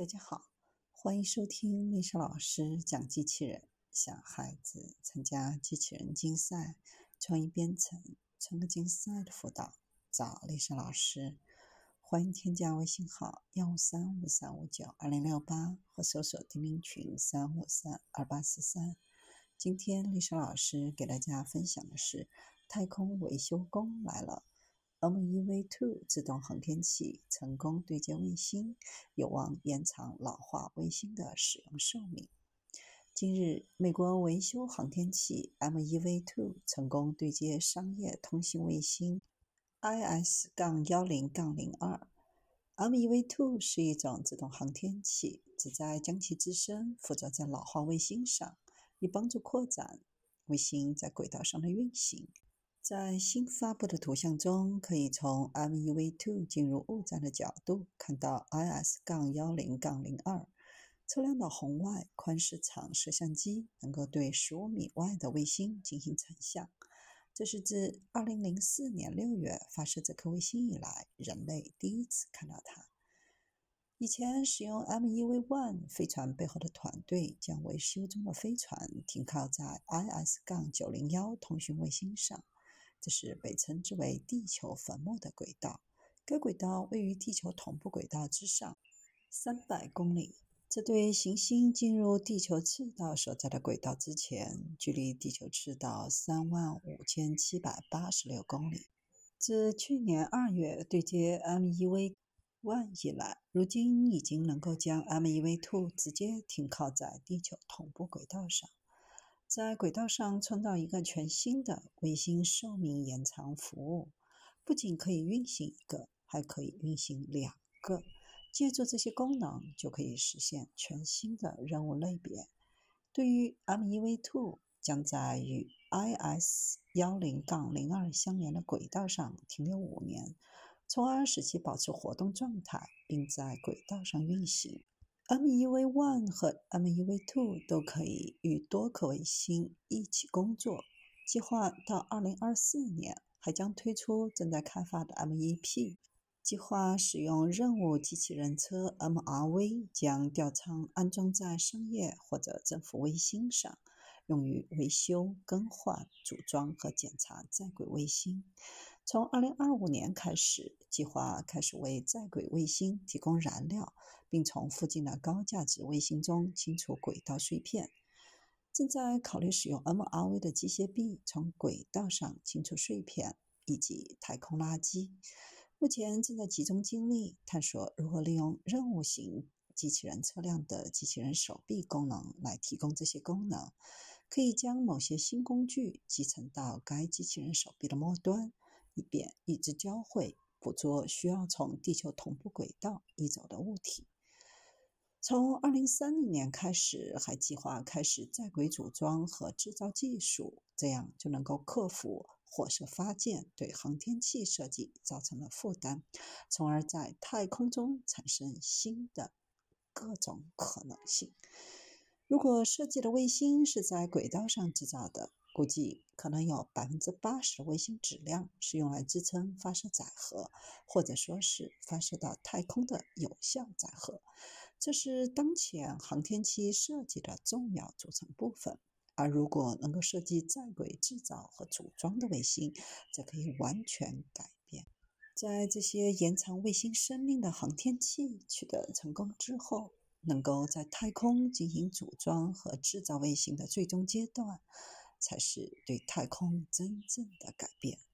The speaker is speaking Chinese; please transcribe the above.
大家好，欢迎收听丽莎老师讲机器人。想孩子参加机器人竞赛、创意编程、创客竞赛的辅导，找丽莎老师。欢迎添加微信号幺五三五三五九二零六八，或搜索钉钉群三五三二八四三。今天丽莎老师给大家分享的是太空维修工来了。MEV-2 自动航天器成功对接卫星，有望延长老化卫星的使用寿命。近日，美国维修航天器 MEV-2 成功对接商业通信卫星 IS-10-02。MEV-2 是一种自动航天器，旨在将其自身附着在老化卫星上，以帮助扩展卫星在轨道上的运行。在新发布的图像中，可以从 MEV-2 进入物站的角度看到 IS-10-02 测量的红外宽视场摄像机能够对15米外的卫星进行成像。这是自2004年6月发射这颗卫星以来，人类第一次看到它。以前使用 MEV-1 飞船背后的团队将维修中的飞船停靠在 IS-901 通讯卫星上。这是被称之为“地球坟墓”的轨道。该轨道位于地球同步轨道之上三百公里。这对行星进入地球赤道所在的轨道之前，距离地球赤道三万五千七百八十六公里。自去年二月对接 MEV One 以来，如今已经能够将 MEV Two 直接停靠在地球同步轨道上。在轨道上创造一个全新的卫星寿命延长服务，不仅可以运行一个，还可以运行两个。借助这些功能，就可以实现全新的任务类别。对于 MEV-2 将在与 IS-10-02 相连的轨道上停留五年，从而使其保持活动状态，并在轨道上运行。MEV-1 和 MEV-2 都可以与多颗卫星一起工作。计划到2024年还将推出正在开发的 MEP。计划使用任务机器人车 MRV，将吊舱安装在商业或者政府卫星上，用于维修、更换、组装和检查在轨卫星。从2025年开始，计划开始为在轨卫星提供燃料，并从附近的高价值卫星中清除轨道碎片。正在考虑使用 MRV 的机械臂从轨道上清除碎片以及太空垃圾。目前正在集中精力探索如何利用任务型机器人车辆的机器人手臂功能来提供这些功能。可以将某些新工具集成到该机器人手臂的末端。以便与之交汇，捕捉需要从地球同步轨道移走的物体。从2030年开始，还计划开始在轨组装和制造技术，这样就能够克服火射发电对航天器设计造成的负担，从而在太空中产生新的各种可能性。如果设计的卫星是在轨道上制造的，估计可能有百分之八十卫星质量是用来支撑发射载荷，或者说是发射到太空的有效载荷。这是当前航天器设计的重要组成部分。而如果能够设计在轨制造和组装的卫星，则可以完全改变。在这些延长卫星生命的航天器取得成功之后，能够在太空进行组装和制造卫星的最终阶段。才是对太空真正的改变。